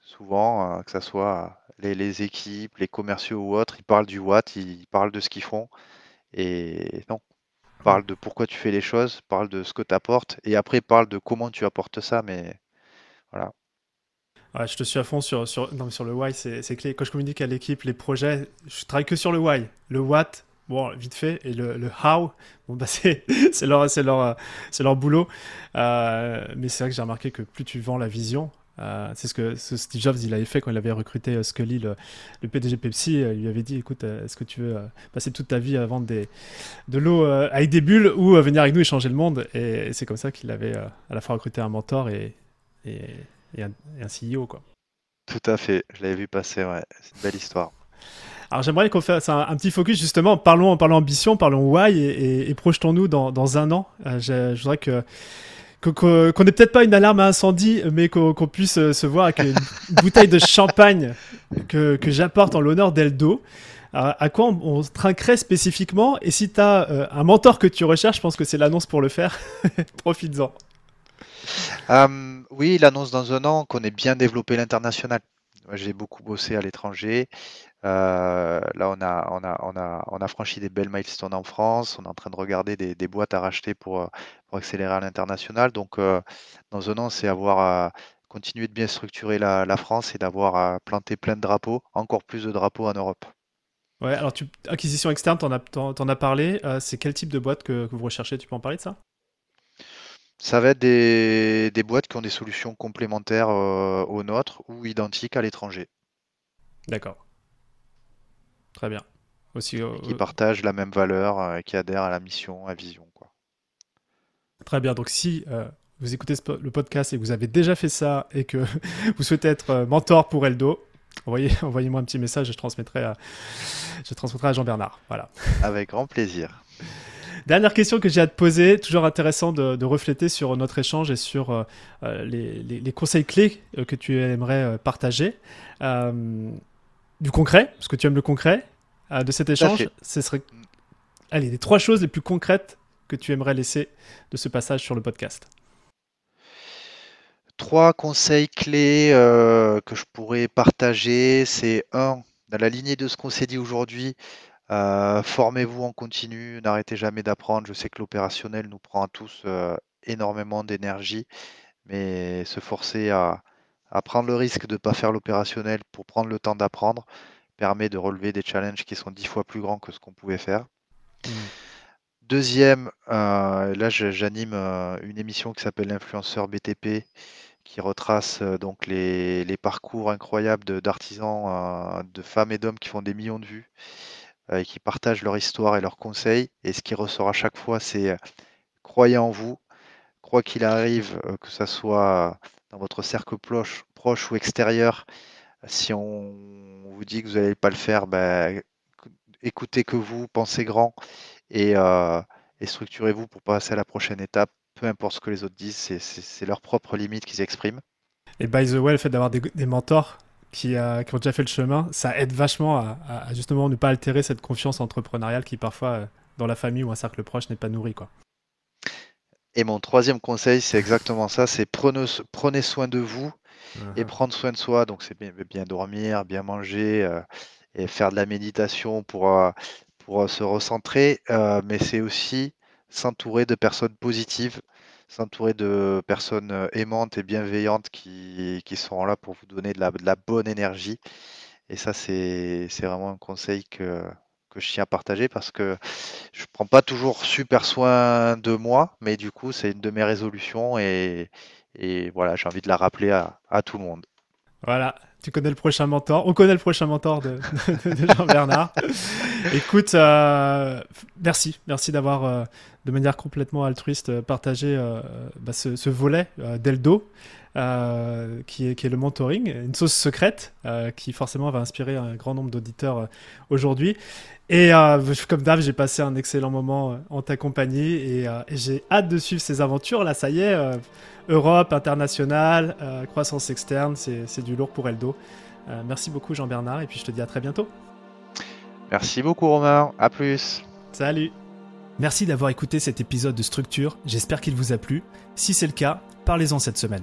souvent, euh, que ce soit les, les, équipes, les commerciaux ou autres, ils parlent du what, ils parlent de ce qu'ils font. Et non, parle de pourquoi tu fais les choses, parle de ce que tu apportes, et après parle de comment tu apportes ça, mais voilà. je te suis à fond sur, sur, non, sur le why, c'est clé. Quand je communique à l'équipe, les projets, je travaille que sur le why. Le what, bon, vite fait. Et le, le how, bon, bah, c'est leur, leur, leur boulot. Euh, mais c'est vrai que j'ai remarqué que plus tu vends la vision, euh, c'est ce que Steve Jobs il avait fait quand il avait recruté euh, Scully, le, le PDG Pepsi. il lui avait dit écoute, est-ce que tu veux passer toute ta vie à vendre des, de l'eau avec des bulles ou venir avec nous et changer le monde? Et, c'est comme ça qu'il avait à la fois recruté un mentor et, et, et, un, et un CEO. Quoi. Tout à fait, je l'avais vu passer, ouais. c'est une belle histoire. Alors j'aimerais qu'on fasse un, petit focus justement, parlons, parlons ambition, parlons why et, projetons-nous dans, un an. Euh, je, voudrais que qu'on n'ait peut-être pas une alarme à incendie, mais qu'on puisse euh, se voir avec une bouteille de champagne que, j'apporte en l'honneur d'Eldo. à quoi on, trinquerait spécifiquement? Et si tu as euh, un mentor que tu recherches, je pense que c'est l'annonce pour le faire. Profites-en. oui, l'annonce dans un an qu'on ait bien développé l'international. J'ai beaucoup bossé à l'étranger. Euh, là, on a, on, a, on, a, on a franchi des belles milestones en France. On est en train de regarder des, des boîtes à racheter pour, euh, pour accélérer à l'international. Donc, euh, dans un an, c'est avoir continué de bien structurer la, la France et d'avoir planté plein de drapeaux, encore plus de drapeaux en Europe. Ouais, alors tu, acquisition externe, tu en, as parlé. c'est quel type de boîte que, que, vous recherchez? Tu peux en parler de ça? Ça va être des, des, boîtes qui ont des solutions complémentaires aux nôtres ou identiques à l'étranger. D'accord. Très bien. Aussi, euh, qui partagent la même valeur, euh, qui adhèrent à la mission, à la vision. Quoi. Très bien. Donc si euh, vous écoutez le podcast et que vous avez déjà fait ça et que vous souhaitez être mentor pour Eldo, envoyez, envoyez-moi un petit message, je transmettrai à, je transmettrai à Jean-Bernard. Voilà. Avec grand plaisir. Dernière question que j'ai à te poser, toujours intéressant de, refléter sur notre échange et sur les, les, conseils clés que tu aimerais partager du concret, parce que tu aimes le concret, euh, de cet échange, ce serait. Allez, les trois choses les plus concrètes que tu aimerais laisser de ce passage sur le podcast. Trois conseils clés euh, que je pourrais partager, c'est un, dans la lignée de ce qu'on s'est dit aujourd'hui, euh, formez-vous en continu, n'arrêtez jamais d'apprendre. Je sais que l'opérationnel nous prend à tous énormément d'énergie, mais se forcer à, à prendre le risque de ne pas faire l'opérationnel pour prendre le temps d'apprendre permet de relever des challenges qui sont dix fois plus grands que ce qu'on pouvait faire. Mmh. Deuxième, euh, là j'anime euh, une émission qui s'appelle l'influenceur BTP qui retrace euh, donc les, parcours incroyables d'artisans, de, femmes et d'hommes qui font des millions de vues et qui partagent leur histoire et leurs conseils. Et ce qui ressort à chaque fois, c'est croyez en vous, quoi qu'il arrive, que ce soit dans votre cercle proche, ou extérieur, si on vous dit que vous n'allez pas le faire, ben, écoutez que vous, pensez grand et, euh, structurez-vous pour passer à la prochaine étape. Peu importe ce que les autres disent, c'est leur propre limite qu'ils expriment. Et by the way, le fait d'avoir des, mentors qui, euh, qui, ont déjà fait le chemin, ça aide vachement à, justement ne pas altérer cette confiance entrepreneuriale qui parfois, euh, dans la famille ou un cercle proche, n'est pas nourrie. Quoi. Et mon troisième conseil, c'est exactement ça, c'est prenez, prenez soin de vous et prendre soin de soi. Donc c'est bien, bien, dormir, bien manger euh, et faire de la méditation pour, euh, pour euh, se recentrer. mais c'est aussi s'entourer de personnes positives, s'entourer de personnes aimantes et bienveillantes qui, qui seront là pour vous donner de la, de la bonne énergie. Et ça, c'est vraiment un conseil que, que je tiens à partager parce que je prends pas toujours super soin de moi, mais du coup, c'est une de mes résolutions et, voilà, j'ai envie de la rappeler à, tout le monde. Voilà, tu connais le prochain mentor. On connaît le prochain mentor de, de, Jean-Bernard. Écoute, euh, merci, merci d'avoir euh, de manière complètement altruiste euh, partagé bah, ce, ce, volet d'Eldo. Euh, qui, est, qui, est, le mentoring, une sauce secrète qui forcément va inspirer un grand nombre d'auditeurs aujourd'hui. Et comme d'hab, j'ai passé un excellent moment en ta compagnie et, et j'ai hâte de suivre ces aventures. Là, ça y est, Europe, internationale, croissance externe, c'est du lourd pour Eldo. merci beaucoup Jean-Bernard et puis je te dis à très bientôt. Merci beaucoup Romain, à plus. Salut. Merci d'avoir écouté cet épisode de Structure, j'espère qu'il vous a plu. Si c'est le cas, parlez-en cette semaine